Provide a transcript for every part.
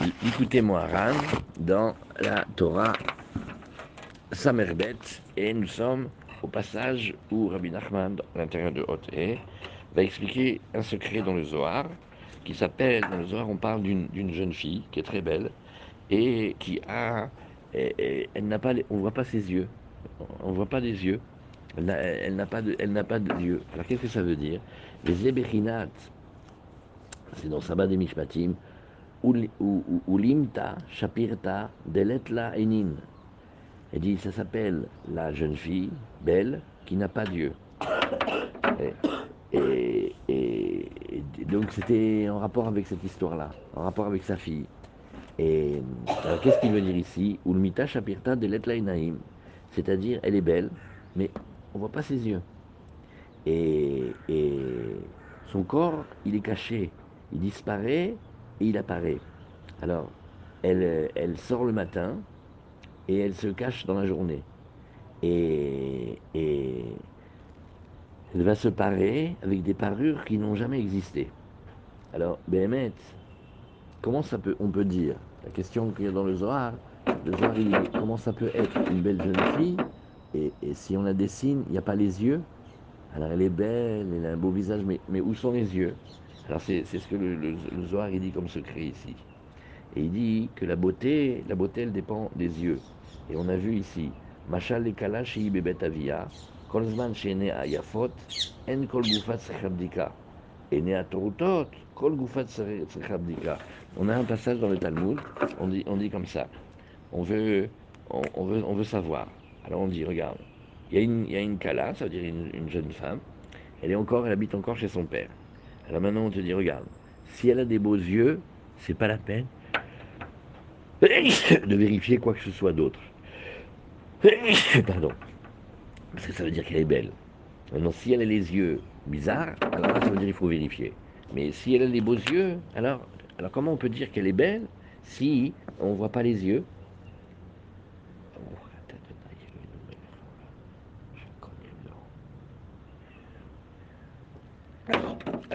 Écoutez-moi, Ran, dans la Torah Samerbet, et nous sommes au passage où Rabbi Nachman, à l'intérieur de Haute va expliquer un secret dans le Zohar, qui s'appelle, dans le Zohar, on parle d'une jeune fille qui est très belle, et qui a, elle n'a pas, on voit pas ses yeux, on voit pas des yeux, elle n'a pas de, elle pas de yeux. Alors qu'est-ce que ça veut dire? Les Ebechinat, c'est dans Sabbat des Mishpatim, Ulimta, Shapirta, Deletla Enin. Elle dit, ça s'appelle la jeune fille, belle, qui n'a pas Dieu. Et, donc c'était en rapport avec cette histoire-là, en rapport avec sa fille. Et qu'est-ce qu'il veut dire ici? Ulmita Shapirta Deletla Enaim. C'est-à-dire, elle est belle, mais on voit pas ses yeux. Et son corps, il est caché, il disparaît il apparaît. Alors, elle, sort le matin et elle se cache dans la journée. Et, elle va se parer avec des parures qui n'ont jamais existé. Alors, Béhémet, comment ça peut, on peut dire La question qu'il y a dans le Zohar, le Zohar, il comment ça peut être une belle jeune fille et, si on la dessine, il n'y a pas les yeux? Alors elle est belle, elle a un beau visage, mais où sont les yeux? Alors c'est ce que le, le, Zohar il dit comme secret ici. Et il dit que la beauté, la beauté elle dépend des yeux. Et on a vu ici, Machal le kalashi bebet avia, kolzman shene ayafot, en kol gufat sechabdika. Et ne atrutot, kol gufat sechabdika. On a un passage dans le Talmud, on dit, on dit comme ça. On veut, on, on, veut, on veut savoir. Alors on dit, regarde, il y a une, il y a une kala, ça veut dire une, une jeune femme, elle est encore, elle habite encore chez son père. Alors maintenant, on te dit, regarde, si elle a des beaux yeux, c'est pas la peine de vérifier quoi que ce soit d'autre. Pardon. Parce que ça veut dire qu'elle est belle. Maintenant, si elle a les yeux bizarres, alors là, ça veut dire qu'il faut vérifier. Mais si elle a des beaux yeux, alors, alors comment on peut dire qu'elle est belle si on ne voit pas les yeux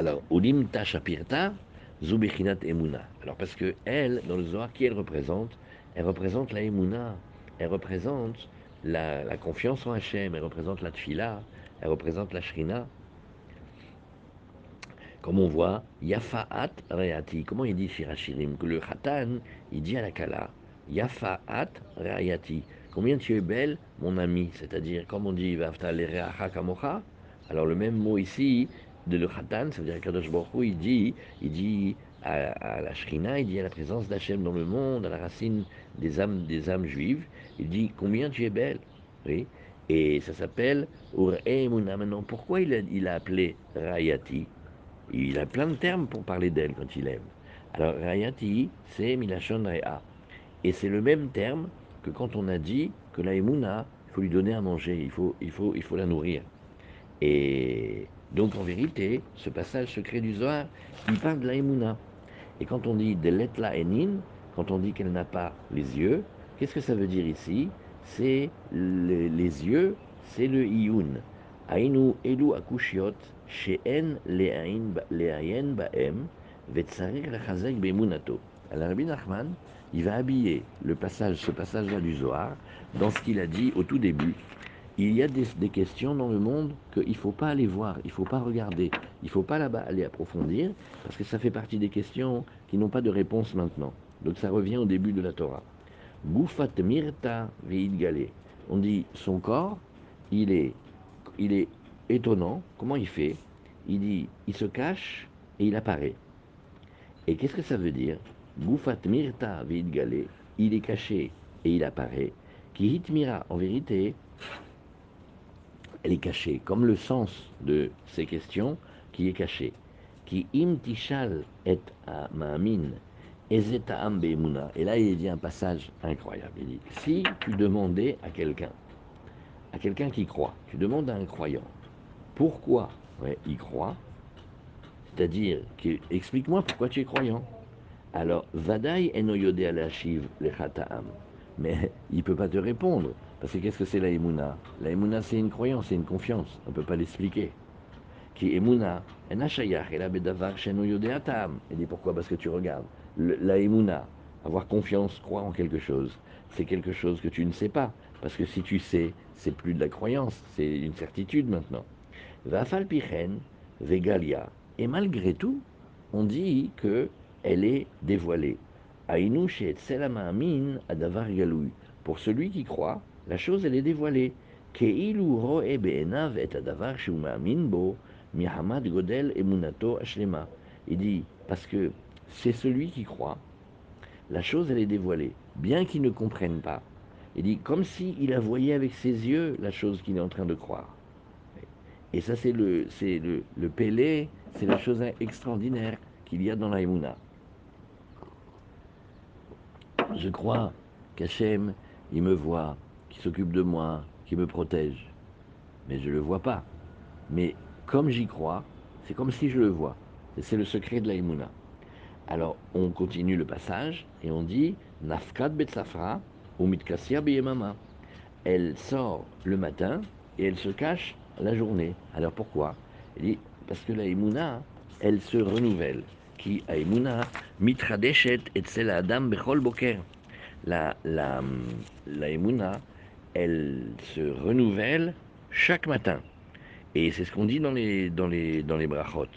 Alors, Ulimta Shapirta, Zubichinat Emuna. Alors, parce que elle, dans le Zohar, qui elle représente? Elle représente la Emuna. Elle représente la, confiance en Hachem. Elle représente la Tfila. Elle représente la Shrina. Comme on voit, Yafa'at Reati. Comment il dit Shirachirim Que le Khatan, il dit à la Kala Yafa'at Reati. Combien tu es belle, mon ami? C'est-à-dire, comme on dit Vafta Kamocha. Alors, le même mot ici, de le Khatan, ça veut dire qu'Akadosh Baruch il dit, il dit à, la Shrina, il dit à la présence d'Hachem dans le monde, à la racine des âmes, des âmes juives, il dit combien tu es belle. Oui. Et ça s'appelle Ur-Emuna. Maintenant, pourquoi il a, il a appelé Rayati? Il a plein de termes pour parler d'elle quand il aime. Alors, Rayati, c'est Milachon Rea. Et c'est le même terme que quand on a dit que la Emuna, il faut lui donner à manger, il faut, il faut, il faut la nourrir. Et donc en vérité, ce passage secret du Zohar, il parle de la Emouna. Et quand on dit de l'etla enin, quand on dit qu'elle n'a pas les yeux, qu'est-ce que ça veut dire ici? C'est le, les yeux, c'est le iyun. Ainu elu akushiot, she'en le'ayin ba'em, vetzarir lachazek be'emunato. Alors Rabbi Nachman, il va habiller le passage, ce passage-là du Zohar dans ce qu'il a dit au tout début, il y a des, questions dans le monde qu'il ne faut pas aller voir, il ne faut pas regarder, il ne faut pas là-bas aller approfondir, parce que ça fait partie des questions qui n'ont pas de réponse maintenant. Donc ça revient au début de la Torah. Goufat mirta veid galé. On dit son corps, il est, il est étonnant. Comment il fait? Il dit, il se cache et il apparaît. Et qu'est-ce que ça veut dire? Goufat mirta veid galé. Il est caché et il apparaît. Qui hitmira, en vérité, elle est cachée, comme le sens de ces questions qui est caché. Qui imtishal et ma'amin. Et là, il dit un passage incroyable. Il dit si tu demandais à quelqu'un, à quelqu'un qui croit, tu demandes à un croyant, pourquoi? Il croit C'est-à-dire, explique-moi pourquoi tu es croyant. Alors, vadai enoyode alashiv lechata'am. Mais il ne peut pas te répondre. Parce que qu'est-ce que c'est la Emouna? La Emouna, c'est une croyance, c'est une confiance. On ne peut pas l'expliquer. Qui Emouna El dit pourquoi? Parce que tu regardes. Le, la Emouna, avoir confiance, croire en quelque chose. C'est quelque chose que tu ne sais pas. Parce que si tu sais, c'est plus de la croyance, c'est une certitude maintenant. Vafal Pichen, Vegalia. Et malgré tout, on dit que elle est dévoilée. Amin Adavar. Pour celui qui croit, la chose elle est dévoilée. Il dit, parce que c'est celui qui croit, la chose elle est dévoilée, bien qu'il ne comprenne pas. Il dit, comme s'il a voyé avec ses yeux la chose qu'il est en train de croire. Et ça, c'est le, c'est le, le pélé, c'est la chose extraordinaire qu'il y a dans la Je crois qu'Hachem, il me voit, qu'il s'occupe de moi, qu'il me protège. Mais je ne le vois pas. Mais comme j'y crois, c'est comme si je le vois. C'est le secret de la Alors, on continue le passage et on dit Nafkat Betsafra ou Mitkassia Beyemama. Elle sort le matin et elle se cache la journée. Alors pourquoi? Dit parce que la elle se renouvelle. Qui Aimuna mitradeshet et adam bechol boker. La, la, la elle se renouvelle chaque matin. Et c'est ce qu'on dit dans les, dans les, dans les brachot.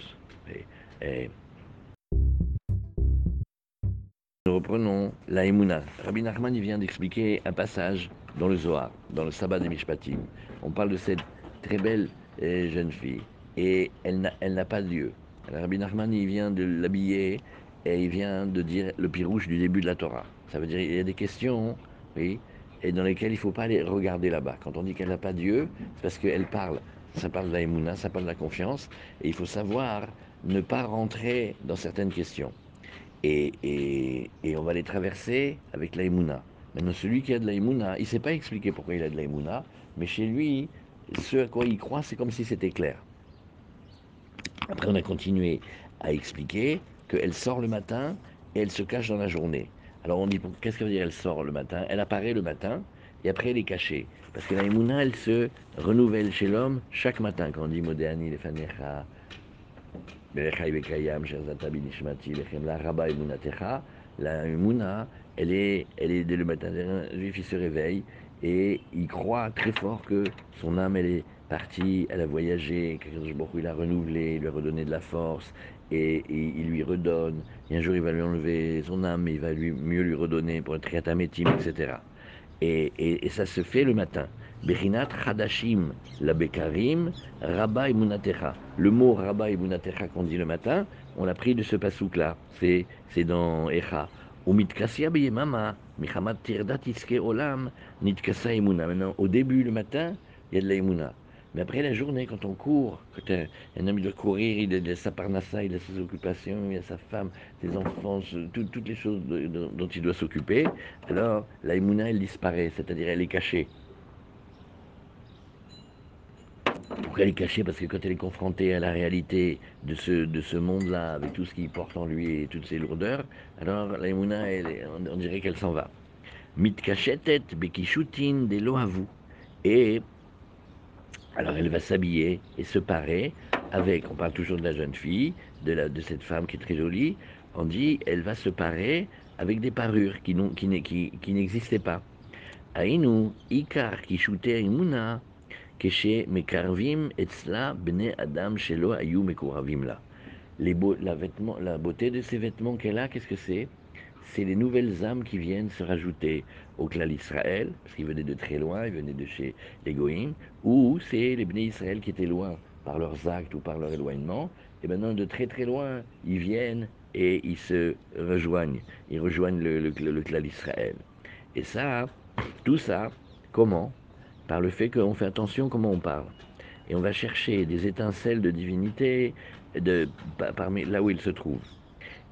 Nous reprenons la Emouna. Rabbi Nachman il vient d'expliquer un passage dans le Zohar, dans le Sabbat des Mishpatim. On parle de cette très belle euh, jeune fille et elle n'a pas de Dieu. Rabbi Nachman il vient de l'habiller et il vient de dire le pirouche du début de la Torah. Ça veut dire qu'il y a des questions, oui, et dans lesquelles il ne faut pas aller regarder là-bas. Quand on dit qu'elle n'a pas Dieu, c'est parce qu'elle parle. Ça parle de la ça parle de la confiance, et il faut savoir ne pas rentrer dans certaines questions. Et, on va les traverser avec la Maintenant, celui qui a de la il ne sait pas expliquer pourquoi il a de la mais chez lui, ce à quoi il croit, c'est comme si c'était clair. Après, on a continué à expliquer qu'elle sort le matin et elle se cache dans la journée. Alors on dit, qu'est-ce que veut dire elle sort le matin? Elle apparaît le matin et après elle est cachée. Parce que la Emouna, elle se renouvelle chez l'homme chaque matin. Quand on dit Modéani, les Fanecha, la Emouna, elle est, elle est dès le matin. Un juif, il se réveille et il croit très fort que son âme, elle est partie, elle a voyagé, il a renouvelé, il lui a redonné de la force, et, il lui redonne. Et un jour, il va lui enlever son âme, il va lui, mieux lui redonner pour être triatamétime, etc. Et, ça se fait le matin. Bechinat Hadashim, la Bekarim, Rabba. Le mot Rabba Munatecha qu'on dit le matin, on l'a pris de ce pasouk-là. C'est, c'est dans Echa. Maintenant, au début, le matin, il y a de la mais après la journée, quand on court, quand un, homme doit courir, il a sa parnassa, il a ses occupations, il a sa femme, ses enfants, toutes les choses dont il doit s'occuper, alors la elle disparaît, c'est-à-dire elle est cachée. Pourquoi elle est cachée? Parce que quand elle est confrontée à la réalité de ce, de ce monde-là, avec tout ce qu'il porte en lui et toutes ses lourdeurs, alors la elle, on, dirait qu'elle s'en va. Mit kachetet bekishutin de loavu. Et alors elle va s'habiller et se parer avec, on parle toujours de la jeune fille, de, la, cette femme qui est très jolie, on dit elle va se parer avec des parures qui, qui, qui, n'existaient pas. Aïnou, Ikar, Imuna, Keshe Mekarvim, Etzla, Bene Adam, Shelo, Ayou, Mekoravim la. La beauté de ces vêtements qu'elle a, qu'est-ce que c'est? C'est les nouvelles âmes qui viennent se rajouter au clan d'Israël, parce qu'ils venaient de très loin, ils venaient de chez les ou c'est les Bnei Israël qui étaient loin par leurs actes ou par leur éloignement, et maintenant de très très loin, ils viennent et ils se rejoignent, ils rejoignent le, clan d'Israël. Et ça, tout ça, comment? Par le fait qu'on fait attention comment on parle. Et on va chercher des étincelles de divinité de, parmi, là où ils se trouvent.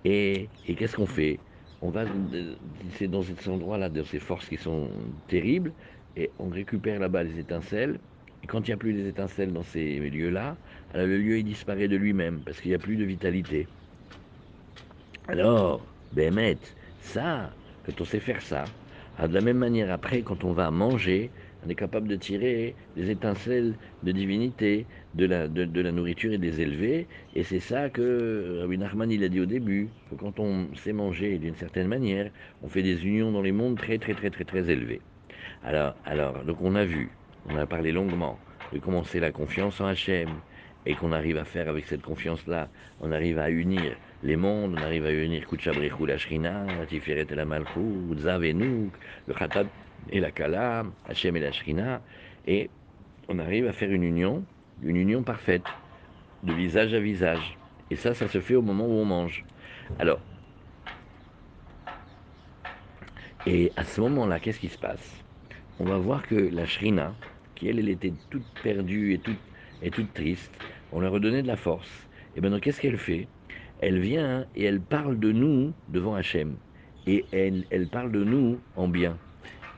Et qu'est-ce qu'on fait? On va, c'est dans cet endroit-là, dans ces forces qui sont terribles, et on récupère là-bas les étincelles. Et quand il n'y a plus les étincelles dans ces lieux-là, le lieu disparaît de lui-même parce qu'il n'y a plus de vitalité. Alors, Bémet, ça, quand on sait faire ça, de la même manière après, quand on va manger, on est capable de tirer des étincelles de divinité de la, de, la nourriture et des élevés. Et c'est ça que Rabbi Nachman il a dit au début, que quand on sait manger d'une certaine manière, on fait des unions dans les mondes très très très très très élevés. Alors, alors donc on a vu, on a parlé longuement de commencer la confiance en Hachem, et qu'on arrive à faire avec cette confiance-là, on arrive à unir les mondes, on arrive à unir Kuchabrichou, la Shrina, la Tiferet et la Malchou, Zav le Khatat et la Kala, Hachem et la Shrina, et on arrive à faire une union, une union parfaite, de visage à visage. Et ça, ça se fait au moment où on mange. Alors, et à ce moment-là, qu'est-ce qui se passe? On va voir que la Shrina, qui elle, elle était toute perdue et toute, triste, on lui a redonné de la force. Et maintenant, qu'est-ce qu'elle fait? Elle vient et elle parle de nous devant Hachem. Et elle parle de nous en bien.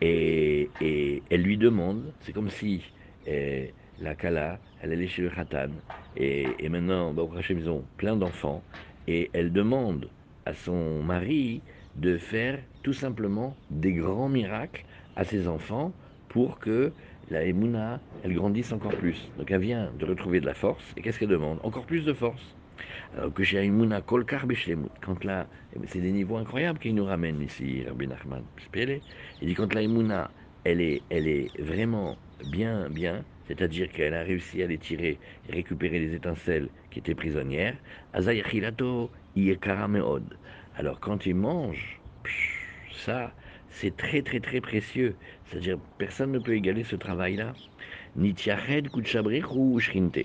Et, elle lui demande, c'est comme si eh, la Kala, elle allait chez le Khatan. Et, maintenant, bah, Hachem, ils ont plein d'enfants. Et elle demande à son mari de faire tout simplement des grands miracles à ses enfants pour que la Emouna, elle grandisse encore plus. Donc elle vient de retrouver de la force. Et qu'est-ce qu'elle demande? Encore plus de force. Quand là, eh ben, c'est des niveaux incroyables qu'il nous ramène ici, Rabbi Nachman. Il dit quand la Emouna, elle est, elle est vraiment bien, bien, c'est-à-dire qu'elle a réussi à les tirer et récupérer les étincelles qui étaient prisonnières. Alors quand il mange, ça, c'est très très très précieux. C'est-à-dire, personne ne peut égaler ce travail-là. Nitiached Kuchabrich ou Shrinte.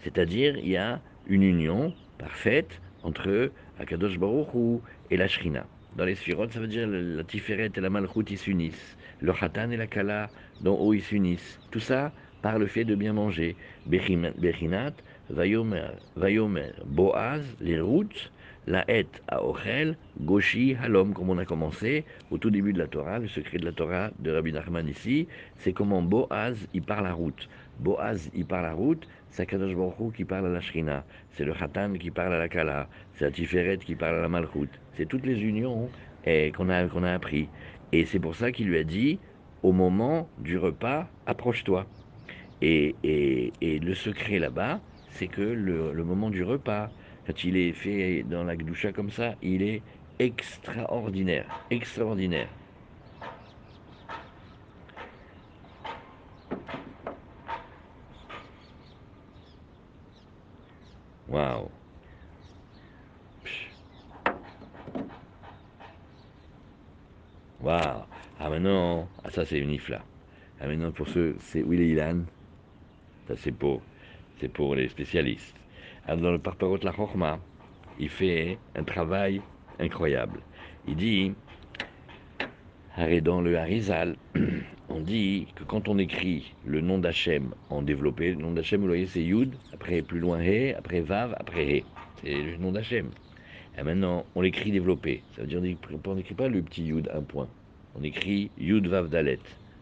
C'est-à-dire, il y a une union parfaite entre Akadosh Baruch et la Shrina. Dans les sphirotes, ça veut dire la Tiferet et la Malchut, ils s'unissent. Le Khatan et la Kala, dont haut ils s'unissent. Tout ça par le fait de bien manger. Bechinat, Vayomer, Vayomer, Boaz, les routes, la het à Ochel, Goshi, Halom, comme on a commencé au tout début de la Torah, le secret de la Torah de Rabbi Nachman ici, c'est comment Boaz y parle la route. Boaz y parle la route, c'est Kadosh Baruch qui parle à la Shrina, c'est le Khatan qui parle à la Kala, c'est la Tiferet qui parle à la Malchut. C'est toutes les unions eh, qu'on a, qu'on a appris. Et c'est pour ça qu'il lui a dit, au moment du repas, approche-toi. Et, le secret là-bas, c'est que le moment du repas, quand il est fait dans la Gdoucha comme ça, il est extraordinaire, extraordinaire. Waouh. Waouh. Ah maintenant, ah ça c'est une ifla. Ah maintenant pour ceux, c'est Willy Ilan. Ça c'est pour, c'est pour les spécialistes. Alors dans le Parparot La Chorma, il fait un travail incroyable. Il dit, dans le Harizal, on dit que quand on écrit le nom d'Hachem en développé, le nom d'Hachem, vous voyez, c'est Yud, après plus loin He, après Vav, après He. C'est le nom d'Hachem. Et maintenant, on l'écrit développé. Ça veut dire qu'on n'écrit pas le petit Yud, un point. On écrit Yud Vav Dalet.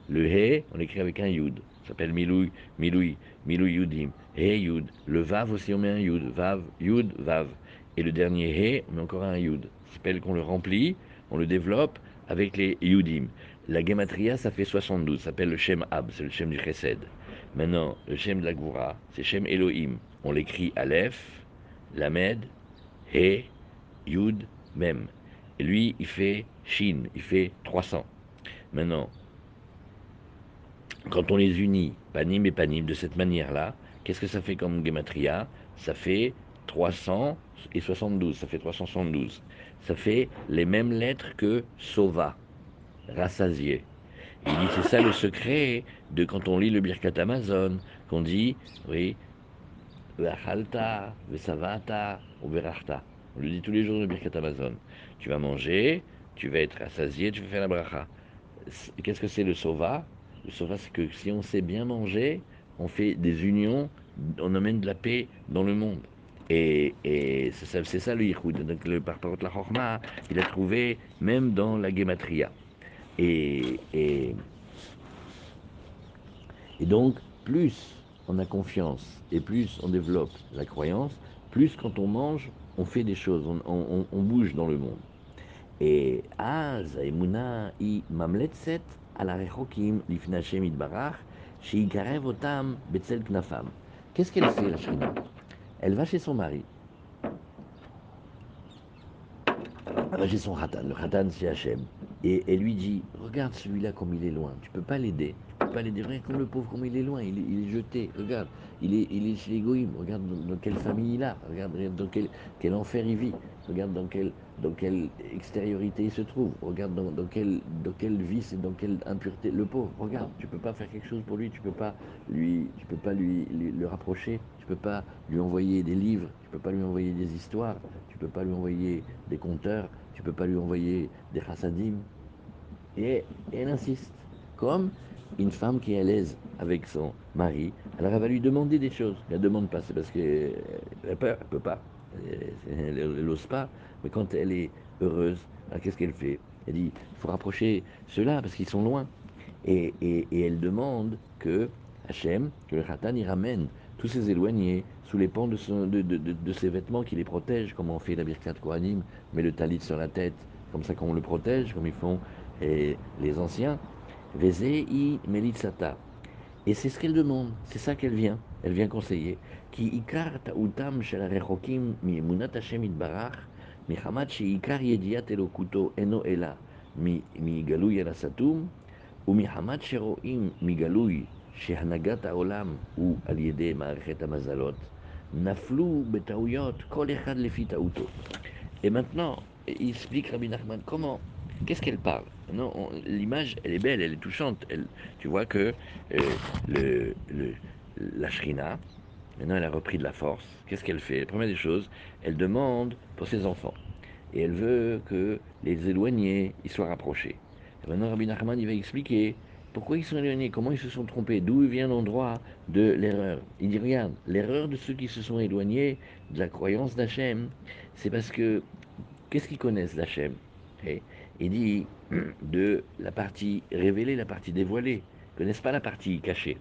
Le He, on l'écrit avec un Yud. Ça s'appelle Miloui, Miloui, Miloui Yudim. He Yud. Le Vav aussi, on met un Yud. Vav, Yud, Vav. Et le dernier He, on met encore un Yud. Ça s'appelle qu'on le remplit, on le développe avec les Yudim. La Gematria, ça fait 72. Ça s'appelle le Shem Ab, c'est le Shem du Chesed. Maintenant, le Shem de la Goura, c'est Shem Elohim. On l'écrit Aleph, Lamed, He, Yud, Mem. Et lui, il fait Shin, il fait 300. Maintenant, quand on les unit, panim et panim, de cette manière-là, qu'est-ce que ça fait comme gematria? Ça fait 372, ça fait 372. Ça fait les mêmes lettres que sova, rassasié. Il dit c'est ça le secret de quand on lit le Birkat Amazon, qu'on dit, oui, Vachalta, Vesavata ou Verachta. On le dit tous les jours le Birkat Amazon. Tu vas manger, tu vas être rassasié, tu vas faire la bracha. Qu'est-ce que c'est le sova? Le sauvage, c'est que si on sait bien manger, on fait des unions, on amène de la paix dans le monde. Et, c'est ça, le Yichud. Donc le Parparot la Chorma, il a trouvé même dans la Gematria. Et, et, donc, plus on a confiance et plus on développe la croyance, plus quand on mange, on fait des choses, on, bouge dans le monde. Et Az, Emuna, I, Mamletset, על הרחוקים לפני השם יתברך, שיקרב אותם בצל כנפיו. Qu'est-ce qu'elle fait, la Shrina elle va chez son mari. Elle va chez son Khatan. Le Khatan, c'est Hachem. Et elle lui dit Regarde celui-là comme il est loin. Tu peux pas l'aider. Tu peux pas l'aider. Regarde comme le pauvre, comme il est loin. Il est, jeté. Regarde. Il est, il chez les Goïms. Regarde dans, quelle famille il a. Regarde, dans quel, enfer il vit. Regarde dans quelle, dans quelle extériorité il se trouve. Regarde dans, dans, quel, dans vice et dans quelle impureté. Le pauvre, regarde. Tu peux pas faire quelque chose pour lui. Tu peux pas lui, tu peux pas lui, le rapprocher. Tu peux pas lui envoyer des livres. Tu peux pas lui envoyer des histoires. Tu peux pas lui envoyer des conteurs. Tu peux pas lui envoyer des chassadim. Et elle insiste. Comme une femme qui est à l'aise avec son mari, alors elle va lui demander des choses. Elle ne demande pas, c'est parce qu'elle a peur, elle ne peut pas. Elle n'ose pas. Mais quand elle est heureuse, qu'est-ce qu'elle fait? Elle dit, il faut rapprocher ceux-là parce qu'ils sont loin. Et, elle demande que Hachem, que le Khatan, y ramène tous ces éloignés sous les pans de, ses vêtements qui les protègent, comme on fait la Birkat Kohanim, met le talit sur la tête, comme ça qu'on le protège, comme ils font les anciens. Vezei Melitsata. Et c'est ce qu'elle demande, c'est ça qu'elle vient, elle vient conseiller. Ki ikar ta'utam shel rechokim mi munat Hashem itbarach, mi chamat sheikar yediat elokuto eno ela, mi גלוי אל הסתום, ומחמת שרואים מגלוי שהנהגת העולם הוא על ידי מערכת המזלות, נפלו בטעויות כל אחד לפי טעותו. Et maintenant, il explique Rabbi Nachman comment, qu'est-ce qu'elle parle? Non, l'image, elle est belle, elle est touchante. Tu vois que euh, la Shrina, maintenant elle a repris de la force. Qu'est-ce qu'elle fait? La première des choses, elle demande pour ses enfants. Et elle veut que les éloignés ils soient rapprochés. Et maintenant, Rabbi Nachman, il va expliquer pourquoi ils sont éloignés, comment ils se sont trompés, d'où vient l'endroit de l'erreur. Il dit, regarde, l'erreur de ceux qui se sont éloignés de la croyance d'Hachem, c'est parce que, qu'est-ce qu'ils connaissent d'Hachem? Il dit, de la partie révélée, la partie dévoilée, connaissent pas la partie cachée?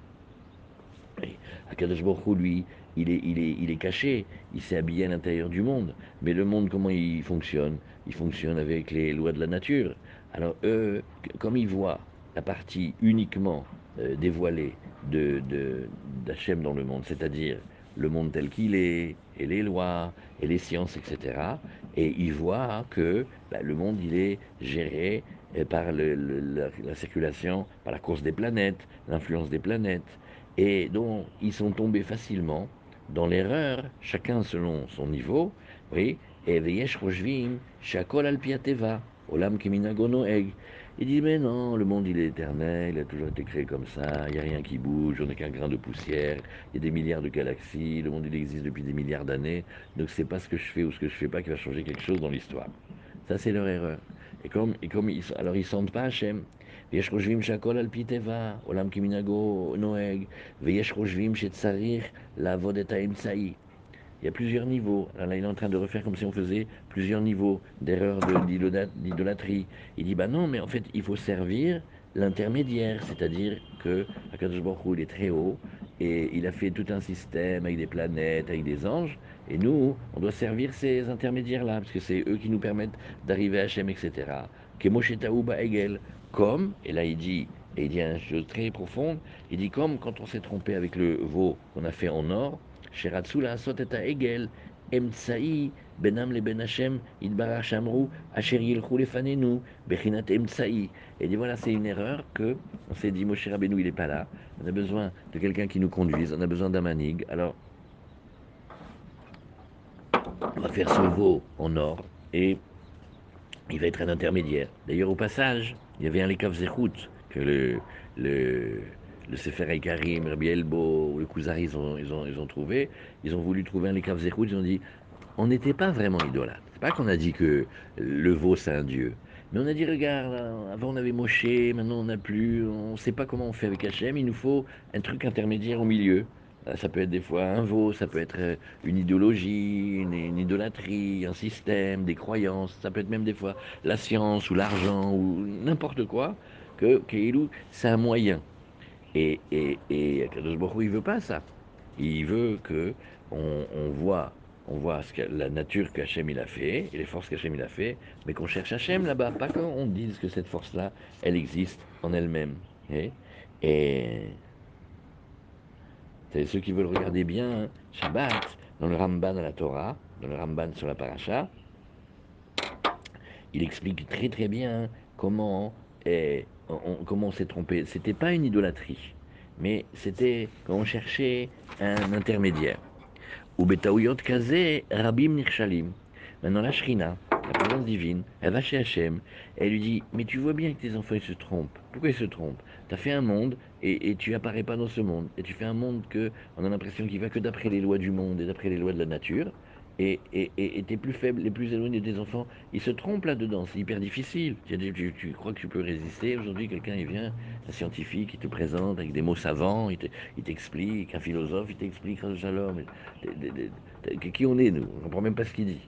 Akadosh Baruch lui, il est caché, il s'est habillé à l'intérieur du monde. Mais le monde, comment il fonctionne? Il fonctionne avec les lois de la nature. Alors eux, comme ils voient la partie uniquement euh, dévoilée de, d'Hachem dans le monde, c'est-à-dire le monde tel qu'il est, et les lois, et les sciences, etc. Et ils voient que bah, le monde, est géré euh, par la, la, circulation, par la course des planètes, l'influence des planètes, et donc ils sont tombés facilement dans l'erreur, chacun selon son niveau. Il dit, mais non, le monde il est éternel, il a toujours été créé comme ça, il n'y a rien qui bouge, on n'est qu'un grain de poussière, il y a des milliards de galaxies, le monde il existe depuis des milliards d'années, donc c'est pas ce que je fais ou ce que je fais pas qui va changer quelque chose dans l'histoire. Ça c'est leur erreur. Et comme, et comme ils, alors ils sentent pas Hachem. ויש חושבים שהכל על פי טבע, עולם כמנהגו נוהג, ויש חושבים שצריך לעבוד את האמצעי. il y a plusieurs niveaux. Alors là, il est en train de refaire comme si on faisait plusieurs niveaux d'erreur d'idolâtrie. Il dit, bah non, mais en fait, il faut servir l'intermédiaire, c'est-à-dire que Akadosh Baruch il est très haut, et il a fait tout un système avec des planètes, avec des anges, et nous, on doit servir ces intermédiaires-là, parce que c'est eux qui nous permettent d'arriver à Hachem, etc. Egel, comme, et là il dit, et il dit une chose très profonde, il dit comme quand on s'est trompé avec le veau qu'on a fait en or, Et Ben voilà, c'est une erreur que on s'est dit, Moshe Rabbeinu, il n'est pas là. On a besoin de quelqu'un qui nous conduise, on a besoin d'un manig. Alors, on va faire ce veau en or et il va être un intermédiaire. D'ailleurs, au passage, il y avait un Lekav Zechut que le, le Sefer Karim, Rabbi Elbo, le Kuzari, ils ont, ils, ont, ils ont trouvé. Ils ont voulu trouver un Lekav Zechut, ils ont dit on n'était pas vraiment idolâtre. C'est pas qu'on a dit que le veau c'est un dieu. Mais on a dit, regarde, avant on avait Moshe, maintenant on n'a plus, on ne sait pas comment on fait avec Hachem, il nous faut un truc intermédiaire au milieu. Ça peut être des fois un veau, ça peut être une idéologie, une, une, idolâtrie, un système, des croyances, ça peut être même des fois la science ou l'argent ou n'importe quoi, que Keilou, c'est un moyen. Et, et, et Kadosh Baruch il veut pas ça. Il veut que on, on voit on voit ce que, la nature qu'Hachem il a fait et les forces qu'Hachem il a fait, mais qu'on cherche Hachem là-bas, pas qu'on dise que cette force-là, elle existe en elle-même. Et, et ceux qui veulent regarder bien Shabbat, dans le Ramban à la Torah, dans le Ramban sur la Paracha, il explique très très bien comment, et, on, comment on s'est trompé. C'était pas une idolâtrie, mais c'était quand on cherchait un intermédiaire. Ou betaouyot kazé rabim nirshalim. Maintenant la shrina, la présence divine, elle va chez Hachem, elle lui dit, mais tu vois bien que tes enfants ils se trompent. Pourquoi ils se trompent? Tu as fait un monde et, tu apparais pas dans ce monde. Et tu fais un monde que on a l'impression qu'il va que d'après les lois du monde et d'après les lois de la nature et, et, tes plus faibles, les plus éloignés des enfants, ils se trompent là-dedans, c'est hyper difficile. Tu, crois que tu peux résister Aujourd'hui, quelqu'un, il vient, un scientifique, il te présente avec des mots savants, il t'explique, un philosophe, il t'explique, alors, mais, qui on est, nous? On ne comprend même pas ce qu'il dit.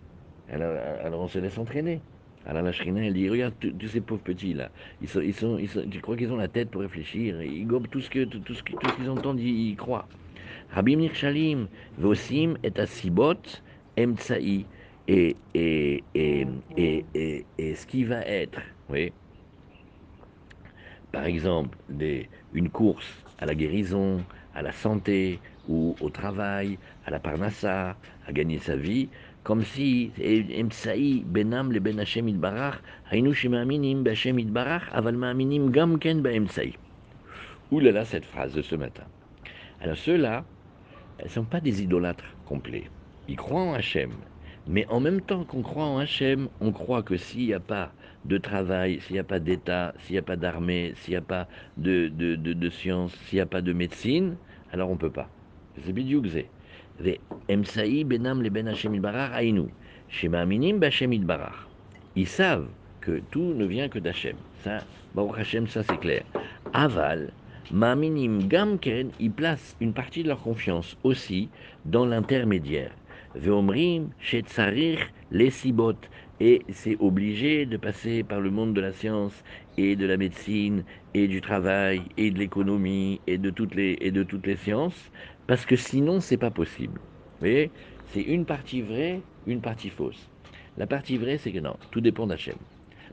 Alors, on se laisse entraîner. Alors la shrina, elle dit, regarde tous ces pauvres petits là, ils sont, ils sont, ils sont, tu crois qu'ils ont la tête pour réfléchir, ils gobent tout ce que, tout, ce qu'ils entendent, ils, croient. Rabim Nirshalim, Vosim et Asibot, Emtsaï et, et, et, et, ce qui va être, oui, par exemple, des, une course à la guérison, à la santé ou au travail, à la parnassa, à gagner sa vie, comme si Emtsaï benam le ben Hashem itbarach, haynu shema'aminim b'Hashem itbarach, aval ma'aminim gam ken ba'emtsaï. Ouh là là, cette phrase de ce matin. Alors ceux-là, ne sont pas des idolâtres complets. Ils croient en Hachem. Mais en même temps qu'on croit en Hachem, on croit que s'il n'y a pas de travail, s'il n'y a pas d'État, s'il n'y a pas d'armée, s'il n'y a pas de, de, de, science, s'il n'y a pas de médecine, alors on ne peut pas. C'est bidioukzé. benam le ben Hashem ainu. Ils savent que tout ne vient que d'Hachem. Ça, Baruch Hashem, ça c'est clair. Aval, Ma'aminim Gamken, ils placent une partie de leur confiance aussi dans l'intermédiaire. Veomrim, les Sibot. Et c'est obligé de passer par le monde de la science et de la médecine et du travail et de l'économie et de toutes les et de toutes les sciences parce que sinon c'est pas possible. Vous voyez, c'est une partie vraie, une partie fausse. La partie vraie, c'est que non, tout dépend d'Hachem.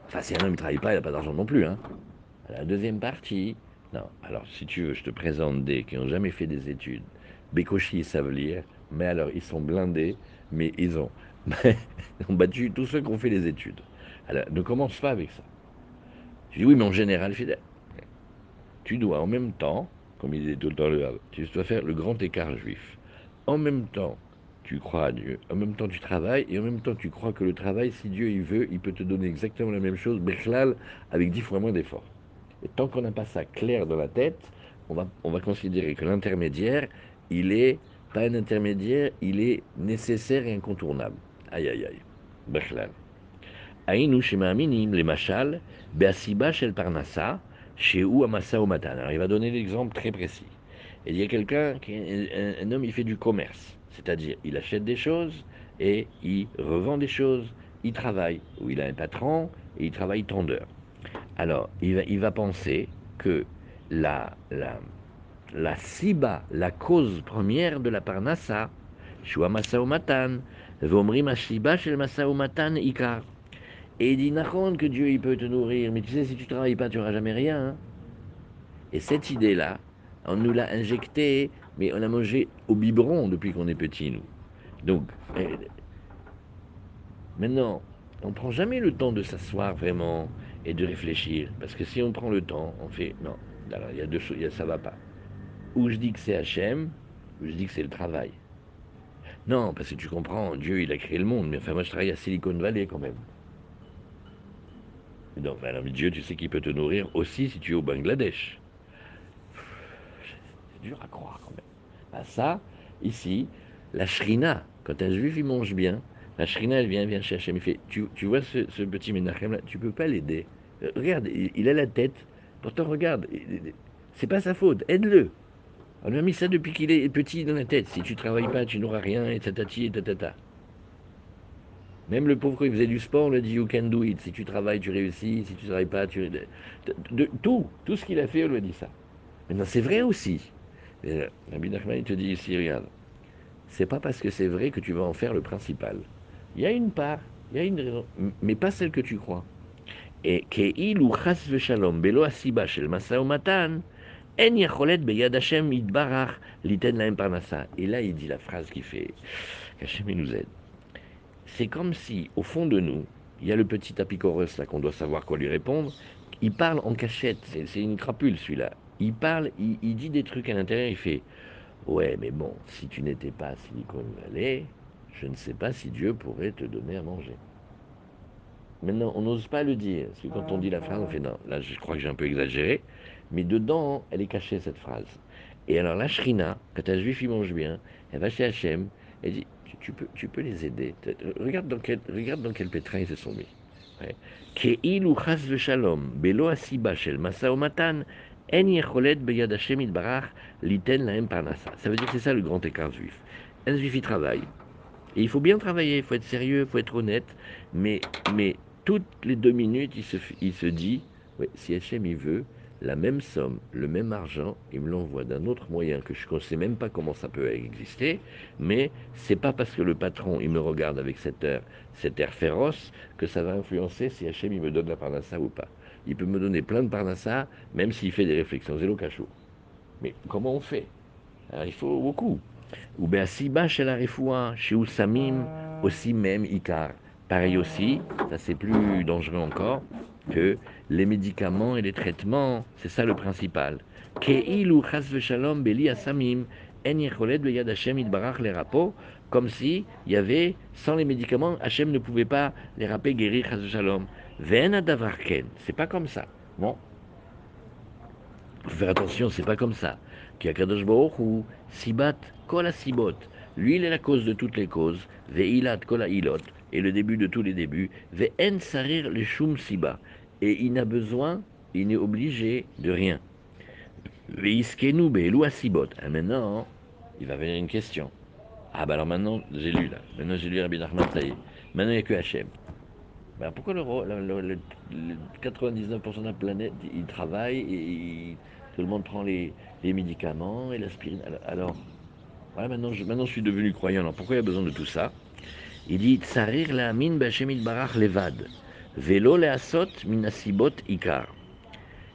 Enfin, si un homme ne travaille pas, il n'a pas d'argent non plus. Hein. La deuxième partie, non. Alors, si tu veux, je te présente des qui n'ont jamais fait des études. Bécochi, ils savent lire, mais alors ils sont blindés, mais ils ont, ont battu tous ceux qui ont fait les études. Alors, ne commence pas avec ça. Tu dis oui, mais en général, fidèle. Tu dois en même temps, comme il est tout le temps le tu dois faire le grand écart juif. En même temps, tu crois à Dieu, en même temps tu travailles, et en même temps tu crois que le travail, si Dieu il veut, il peut te donner exactement la même chose, Bechlal, avec dix fois moins d'efforts. Et tant qu'on n'a pas ça clair dans la tête, on va, on va considérer que l'intermédiaire, il est pas un intermédiaire, il est nécessaire et incontournable. Aïe, aïe, aïe. Bechlal. Aïnou shema'aminim les machal, be'asiba shel parnassa, chez ou amasa matan. Alors il va donner l'exemple très précis. Il y a quelqu'un, un, un homme, il fait du commerce, c'est-à-dire il achète des choses et il revend des choses, il travaille, ou il a un patron et il travaille tant d'heures. Alors il va, il va penser que la, la, la siba, la cause première de la parnassa, shua shel ikar. Et il dit, Nachon, que Dieu il peut te nourrir, mais tu sais, si tu travailles pas, tu n'auras jamais rien. Hein. Et cette idée-là, on nous l'a injectée, mais on a mangé au biberon depuis qu'on est petit, nous. Donc, maintenant, on ne prend jamais le temps de s'asseoir vraiment et de réfléchir. Parce que si on prend le temps, on fait, non, alors il y a deux choses, ça va pas. Ou je dis que c'est Hachem, ou je dis que c'est le travail. Non, parce que tu comprends, Dieu il a créé le monde, mais enfin moi je travaille à Silicon Valley quand même. Donc, ben, Dieu, tu sais qu'il peut te nourrir aussi si tu es au Bangladesh. C'est dur à croire quand même. Ben, ça, ici, la shrina, quand un juif il mange bien, la shrina elle vient, vient chercher. Mais fait, tu, vois ce, petit Menachem là, tu peux pas l'aider. Euh, regarde, il, a la tête. Pourtant, regarde, c'est pas sa faute. Aide-le. On lui a mis ça depuis qu'il est petit dans la tête. Si tu ne travailles pas, tu n'auras rien, et tatati, et tatata. Même le pauvre, quand il faisait du sport, on lui a dit You can do it. Si tu travailles, tu réussis. Si tu ne travailles pas, tu. Tout, tout ce qu'il a fait, on lui a dit ça. Maintenant, c'est vrai aussi. Euh, Rabbi Nachman, il te dit ici Regarde, c'est pas parce que c'est vrai que tu vas en faire le principal. Il y a une part, il y a une raison, mais pas celle que tu crois. Et que Keil ou Chas Shalom, Belo Asiba, Shel Matan, en yacholet beyad Hashem liten. Et là, il dit la phrase qui fait qu'Hachem nous aide. C'est comme si, au fond de nous, il y a le petit apicorus là qu'on doit savoir quoi lui répondre. Il parle en cachette, c'est une crapule celui-là. Il parle, il, il, dit des trucs à l'intérieur, il fait Ouais, mais bon, si tu n'étais pas à Silicon Valley, je ne sais pas si Dieu pourrait te donner à manger. Maintenant, on n'ose pas le dire, parce que quand on ah, dit la ah, phrase, on ah. fait non, là je crois que j'ai un peu exagéré, mais dedans, elle est cachée cette phrase. Et alors la shrina, quand un juif il mange bien, elle va chez Hachem, elle dit tu, peux, tu peux les aider. Euh, regarde dans quel, regarde pétrin ils se sont mis. Keil ou shalom, belo asiba shel en yecholet beyad Hachem liten laem parnasa. Ça veut dire que c'est ça le grand écart juif. Un juif il travaille. Et il faut bien travailler, il faut être sérieux, il faut être honnête, mais, mais toutes les deux minutes, il se, dit, si Hachem il veut, la même somme, le même argent, il me l'envoie d'un autre moyen que je ne sais même pas comment ça peut exister, mais c'est pas parce que le patron il me regarde avec cet air, cet air féroce que ça va influencer si Hachem il me donne la parnassa ou pas. Il peut me donner plein de parnassa, même s'il fait des réflexions, zéro cachot. Mais comment on fait? Il faut beaucoup. Ou Beasiba chez la refoua, chez Ousamim, aussi même Icar. Pareil aussi, ça c'est plus dangereux encore, que les médicaments et les traitements, c'est ça le principal. Comme si il y avait, sans les médicaments, Hachem ne pouvait pas les rapper guérir chas adavarken, c'est pas comme ça, non Faut faire attention, c'est pas comme ça. Kadosh ou sibat kol sibot. Lui, il est la cause de toutes les causes. Veilat kol ilot et le début de tous les débuts. Ve'en sarir le shum siba et il n'a besoin, il n'est obligé de rien. Et maintenant, il va venir une question. Ah bah alors maintenant, j'ai lu là. Maintenant j'ai lu Rabbi Nachman. Maintenant il n'y a que Hachem. Ben pourquoi le, le, le, le 99% de la planète, il travaille et tout le monde prend les, médicaments et l'aspirine? Alors, voilà, maintenant je, maintenant suis devenu croyant. Alors pourquoi il y a besoin de tout ça? Il dit Tsarir la min levad. Velo leasot minasibot ikar.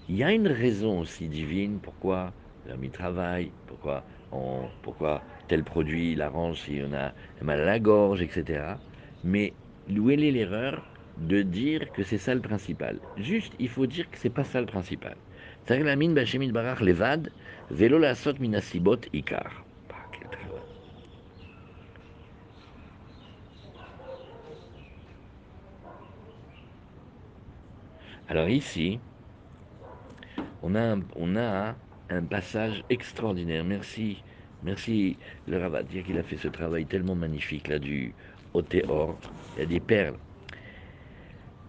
Il y a une raison aussi divine pourquoi l'homme travaille, pourquoi, on, pourquoi tel produit il arrange si on a mal à la gorge, etc. Mais où est l'erreur de dire que c'est ça le principal? Juste, il faut dire que c'est pas ça le principal. C'est-à-dire la mine bachemit barach levad, velo leasot minasibot ikar. Alors ici, on a un, passage extraordinaire. Merci, merci le Ravadier qu'il a fait ce travail tellement magnifique là du Otéor. Il y a des perles.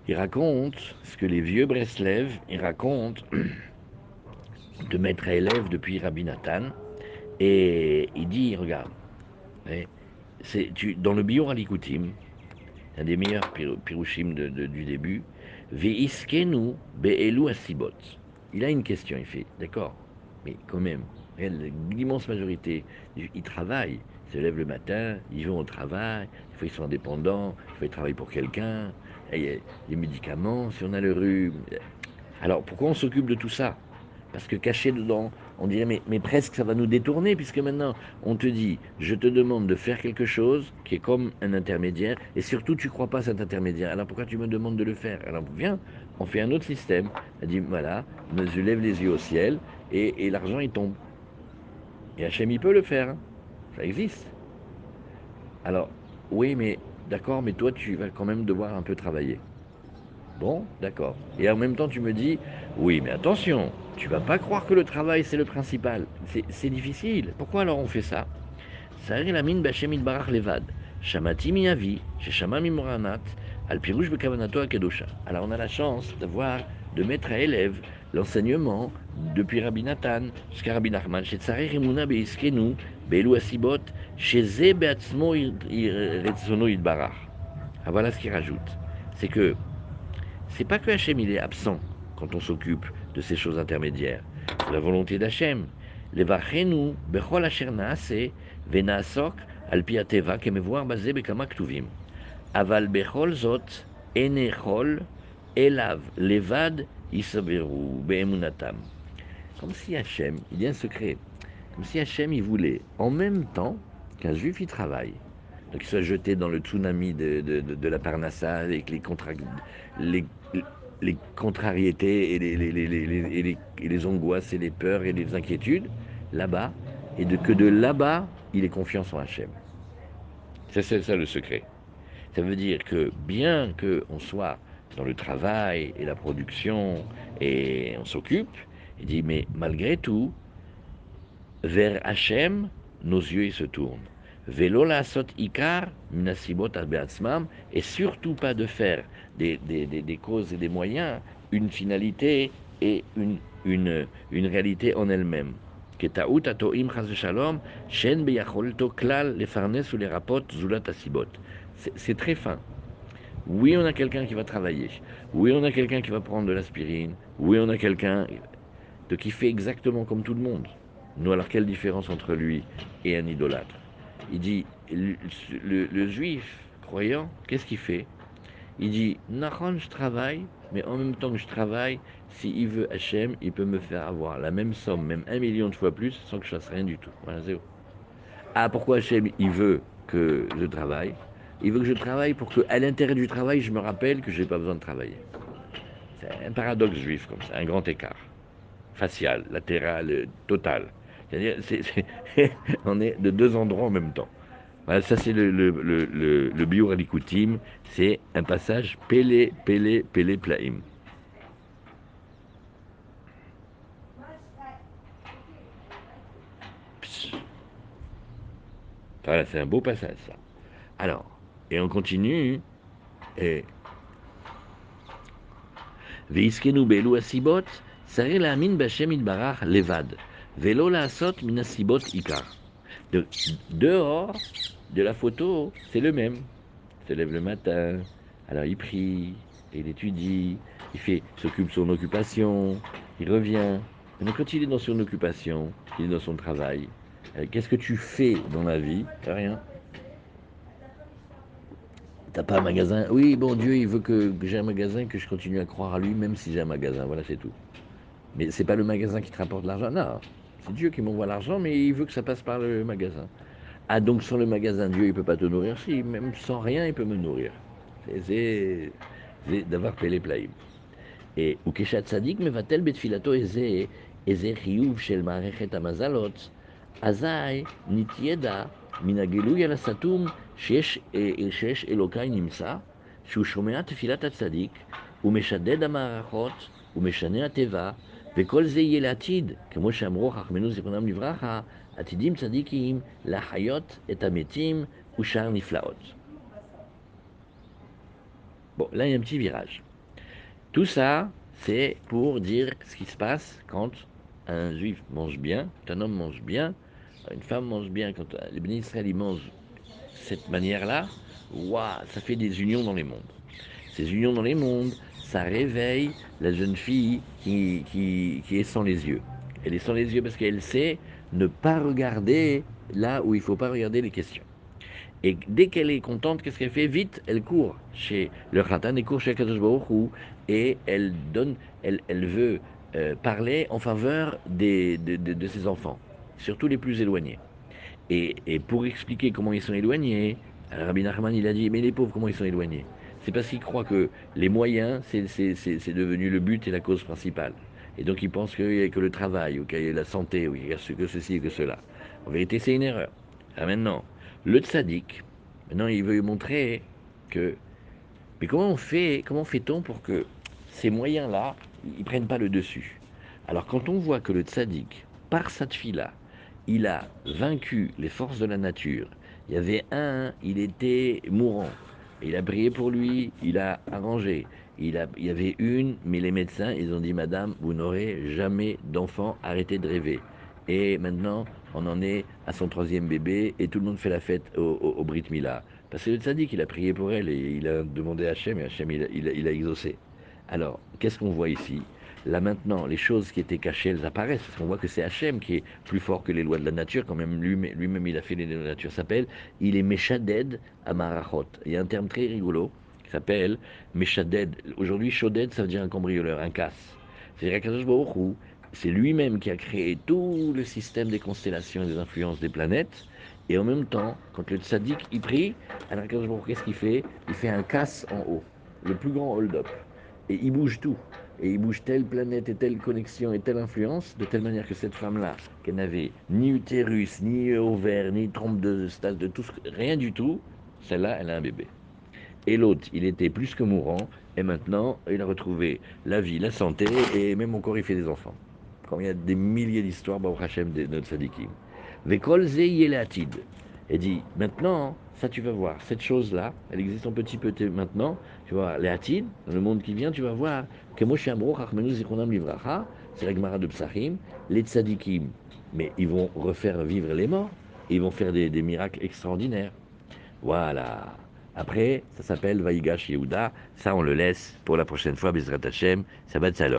Il raconte ce que les vieux Breslev, il raconte de maître à élève depuis Rabbi Nathan. Et il dit, regarde, c'est dans le Bior Alikoutim, un des meilleurs de, du début. Il a une question, il fait, d'accord, mais quand même, l'immense majorité, ils travaillent, ils se lèvent le matin, ils vont au travail, il faut ils sont indépendants, il faut ils travaillent pour quelqu'un, les médicaments, si on a le rhume. Alors pourquoi on s'occupe de tout ça? Parce que caché dedans, on dirait, mais, presque ça va nous détourner, puisque maintenant on te dit, je te demande de faire quelque chose qui est comme un intermédiaire, et surtout tu crois pas à cet intermédiaire. Alors pourquoi tu me demandes de le faire? Alors viens, on fait un autre système. Elle dit, voilà, je lève les yeux au ciel, et, et l'argent il tombe. Et Hachem il peut le faire, hein. ça existe. Alors, oui, mais d'accord, mais toi tu vas quand même devoir un peu travailler. Bon, d'accord. Et en même temps, tu me dis, oui, mais attention, tu vas pas croire que le travail, c'est le principal. C'est difficile. Pourquoi alors on fait ça? Alors on a la chance d'avoir, de mettre à élève l'enseignement depuis Rabbi Nathan jusqu'à Rabbi Nachman, chez Tsarir Imuna beiskenu, be'elu asibot, chez Ze beatzmo retzono yidbarach. Ah, voilà ce qu'il rajoute. C'est que c'est pas que Hachem il est absent quand on s'occupe de ces choses intermédiaires. La volonté d'Hachem. Levachenu bechol asher naase venasok al pi ateva kemevuar bekama ktuvim. Aval bechol zot enechol elav levad yisaberu beemunatam. Comme si Hachem, il y a un secret, comme si Hachem, il voulait en même temps qu'un juif y travaille, donc il soit jeté dans le tsunami de, de, la Parnassa avec les, contrats, les, les contrariétés et les, angoisses et les peurs et les inquiétudes là-bas, et de, que de là-bas, il ait confiance en Hachem. C'est ça le secret. Ça veut dire que bien qu'on soit dans le travail et la production et on s'occupe, il dit mais malgré tout, vers Hachem, nos yeux ils se tournent. Et surtout pas de faire des, des, des, causes et des moyens une finalité et une, une, une réalité en elle-même. C'est très fin. Oui, on a quelqu'un qui va travailler. Oui, on a quelqu'un qui va prendre de l'aspirine. Oui, on a quelqu'un qui fait exactement comme tout le monde. Nous, alors quelle différence entre lui et un idolâtre? Il dit, le, juif croyant, qu'est-ce qu'il fait? Il dit, Nahon, je travaille, mais en même temps que je travaille, s'il veut Hachem, il peut me faire avoir la même somme, même un million de fois plus, sans que je fasse rien du tout. Voilà, zéro. Ah, pourquoi Hachem, il veut que je travaille? Il veut que je travaille pour qu'à l'intérieur du travail, je me rappelle que je n'ai pas besoin de travailler. C'est un paradoxe juif comme ça, un grand écart. Facial, latéral, total. C'est-à-dire, on est de deux endroits en même temps. Voilà, ça c'est le, le, le, le, c'est un passage Pélé, Pélé, Pélé, Plaim. Voilà, c'est un beau passage ça. Alors, et on continue. Et... Veiskenu belu asibot, saré la amin levad. Velo la minasibot ikar. Dehors de la photo, c'est le même. Il se lève le matin, alors il prie, il étudie, il fait, s'occupe son occupation, il revient. Mais quand il est dans son occupation, il est dans son travail, euh, qu'est-ce que tu fais dans la vie? Rien. T'as pas un magasin? Oui, bon Dieu, il veut que, j'ai un magasin, que je continue à croire à lui, même si j'ai un magasin. Voilà, c'est tout. Mais c'est pas le magasin qui te rapporte l'argent? Non, c'est Dieu qui m'envoie l'argent, mais il veut que ça passe par le magasin. Ah, donc sans le magasin, Dieu, il ne peut pas te nourrir Si, même sans rien, il peut me nourrir. C'est d'avoir payé les Et ou keshat tzadik mevatel betfilato eze eze chiyuv shel מערכת המזלות, אזי נתיידע מן הגילוי על הסתום שיש, שיש אלוקי נמצא, שהוא שומע תפילת הצדיק, ומשדד המערכות, ומשנה הטבע, וכל זה יהיה לעתיד, כמו שאמרו חכמינו זיכרונם לברכה, עתידים צדיקים להחיות את המתים ושאר נפלאות. Bon, là, il y a un petit virage. Tout ça, c'est pour dire ce qui se passe quand un juif mange bien, quand un homme mange bien, une femme mange bien, quand les bénis ils mangent cette manière-là, waouh, ça fait des unions dans les mondes. Ces unions dans les mondes, ça réveille la jeune fille qui, qui, qui, est sans les yeux. Elle est sans les yeux parce qu'elle sait ne pas regarder là où il ne faut pas regarder les questions. Et dès qu'elle est contente, qu'est-ce qu'elle fait? Vite, elle court chez le Khatan, elle court chez Kadosh et elle donne, elle, elle veut euh, parler en faveur des, de, de, de, ses enfants, surtout les plus éloignés. Et, et pour expliquer comment ils sont éloignés, Rabbi Nachman il a dit, mais les pauvres, comment ils sont éloignés? C'est parce qu'il croit que les moyens, c'est devenu le but et la cause principale. Et donc il pense qu'il n'y a que le travail, ou qu'il y a la santé, ou qu'il y a que ceci que cela. En vérité, c'est une erreur. Ah, maintenant, le tzaddik, maintenant il veut montrer que... Mais comment on fait, comment fait-on pour que ces moyens-là, ils prennent pas le dessus? Alors quand on voit que le tzaddik, par sa tfila, il a vaincu les forces de la nature, il y avait un, il était mourant, il a prié pour lui, il a arrangé. Il, il y avait une, mais les médecins, ils ont dit, Madame, vous n'aurez jamais d'enfant, arrêtez de rêver. Et maintenant, on en est à son troisième bébé, et tout le monde fait la fête au, Brit Mila. Parce que le dit qu'il a prié pour elle, et il a demandé à Hachem, et Hachem, il il il a exaucé. Alors, qu'est-ce qu'on voit ici? Là maintenant, les choses qui étaient cachées, elles apparaissent, parce qu'on voit que c'est Hachem qui est plus fort que les lois de la nature, quand même lui-même il a fait les lois de la nature, s'appelle, il est Meshaded à Marachot. Il y a un terme très rigolo qui s'appelle Meshaded. Aujourd'hui, Shoded, ça veut dire un cambrioleur, un casse. C'est-à-dire c'est lui-même qui a créé tout le système des constellations et des influences des planètes, et en même temps, quand le tzaddik il prie, alors qu'est-ce qu'il fait? Il fait un casse en haut, le plus grand hold-up, et il bouge tout et il bouge telle planète et telle connexion et telle influence, de telle manière que cette femme-là, qu'elle n'avait ni utérus, ni ovaire, ni trompe de stase, de tout, rien du tout, celle-là, elle a un bébé. Et l'autre, il était plus que mourant, et maintenant, il a retrouvé la vie, la santé, et même encore, il fait des enfants. Comme il y a des milliers d'histoires, Baruch Hashem, de notre sadikim. Vekol atid. Et dit, maintenant, ça tu vas voir, cette chose-là, elle existe un petit peu maintenant, les Hatid, dans le monde qui vient, tu vas voir que Moshe Zichronam Livracha, c'est la Gemara de Psachim, les tzadikim, mais ils vont refaire vivre les morts, ils vont faire des, miracles extraordinaires. Voilà. Après, ça s'appelle Vaïgash Yehuda, ça on le laisse pour la prochaine fois, Bezrat Hashem, Shabbat Shalom.